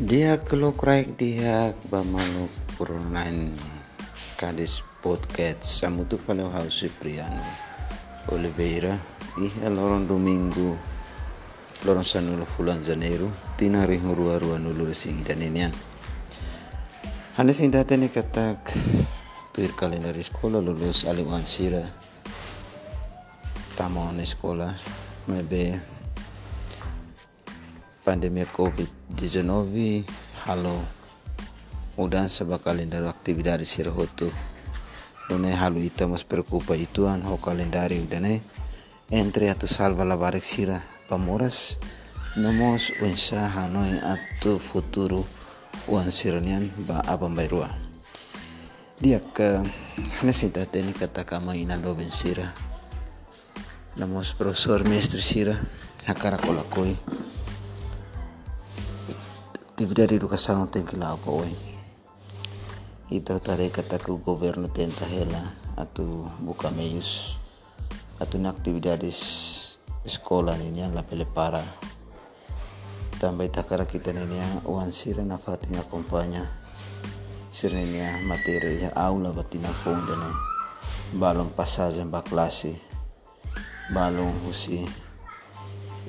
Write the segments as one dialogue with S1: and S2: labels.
S1: Dia kelokraik dia bamalu purunan kadis podcast. Samutu palau hau Cipriano Oliveira. I lorong domingo lorong sanulo fulan janeiro. Tina rihu rua rua nulu resing dan inian. Hanya sing ni katak tuir kalender sekolah lulus aliwan sira. Tamon sekolah mebe pandemia COVID-19 halo. Mudança ba calendário atividade sirhotu Nune halu ita mas preocupa ituan ho calendário dane entre atu salva la sira pamoras nomos unsa hanoi atu futuro uan siranian ba bairua. Dia ke nesita teni kata kama inando sira. Namos profesor mestre sira hakara kolakoi atividade de educação tem que lá apoio então tarei kata que o governo tenta ela atu buka meios atu na atividades sekolah ini la pele para também takara kita ini uan sira na fatinha acompanha sira ini materi ya aula batina fonda ne balon passagem ba classe balon usi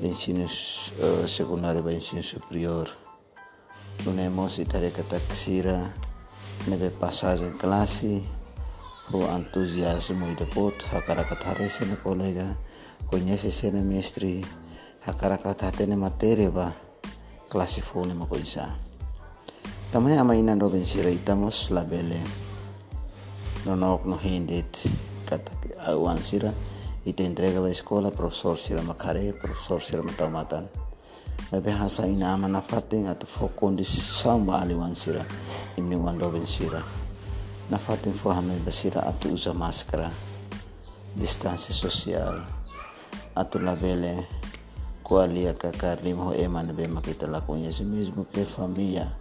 S1: ensino uh, secundário ba ensino superior Lunemos itareka taksira nebe passagem classe o entusiasmo e depois hakarakat harese na colega conhece sena mestre hakarakat hatene matéria ba classe fone ma coisa. Também amanhã no bensira itamos labele no nok no hindet kata awan sira ite entrega ba escola professor sira makare professor sira matamatan bahasa ina manafate atau fokondi ali wan sira imni wandoben sira nafatin fahamin basira atu uza maskara distansi sosial atu labele kualia kakarlimo eman be makita lakunya si mismo que familia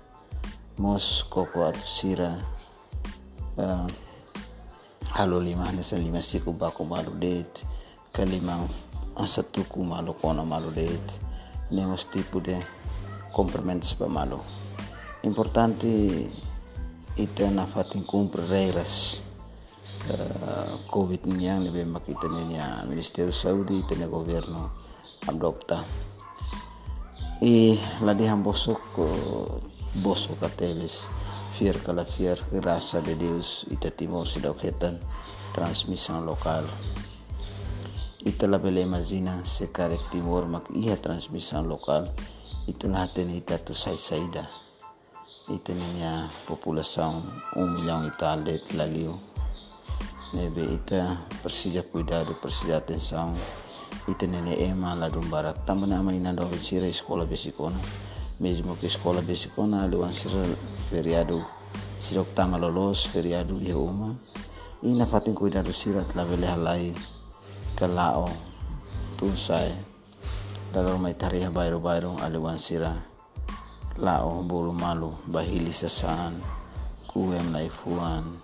S1: mos koko atu sira uh, halo lima nesa lima siku baku malu det kalimang asatuku malu kona malu det nenhum tipo de cumprimentos para malo. Importante ita na fatin cumpre regras uh, COVID yang lebih makita niya Ministerio Saudi ita na governo adopta. E la dihan bosok bosok kateles fier kala fier graça de Deus ita timor sidauketan transmissão local. Itulah bela imagina sekarang timur mak iya transmisi lokal. Itulah ten ita tu sai saida ita niya populasi un milhão e tal de lalio nebe ita persija cuidado persija atenção ita nene ema lá do barak também ama ina do sira escola besikona mesmo que escola besikona lewan sira feriado sira tama lolos feriado dia uma. Ina fatin cuidado sira la vele halai kalao tunsay dagar may tariha bayro bayro aliwan sira lao bulu malu bahili sasaan kuem na ifuan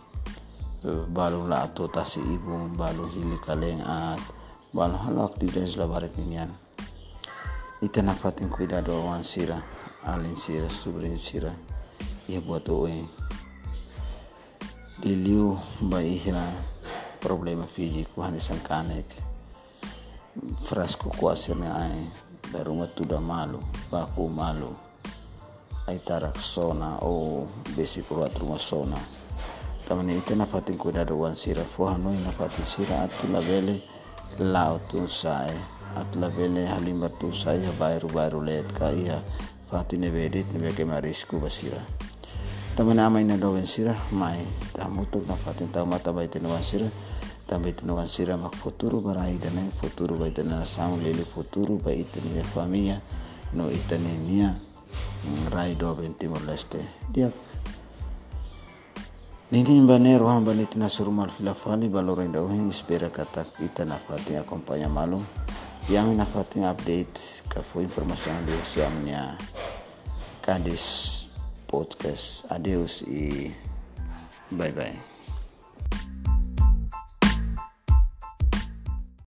S1: balu la ato tasi ibu balu hili kaleng at balu halo aktivitas la barik ninian. Ita nafatin cuidado awan sira alin sira subrin sira ia buat oe. Diliu ba problema físico hanisan kanek frasco kuasirnya ai daruma tuda malu baku malu ai tarak sona o besi kuat rumah sona tamani ite na fatin kuda do wan sira fo hanoi na fatin sira atu la bele lao tun atu la bele halimba tu sai ya bairu bairu let ka iya fatin ne bedit ne beke marisku basira tamani amai na do wan sira mai tamutuk na fatin tamata baite na wan sira ida né futuro vai ter nação lele futuro vai ter minha família no itania rai do ben timor leste dia Nini banero hamba ni tina surumal filafali baloro inda uhin espera kata kita na fati acompanha malu. Yang na fati update kafu informasi yang diusiamnya kadis podcast adeus e bye bye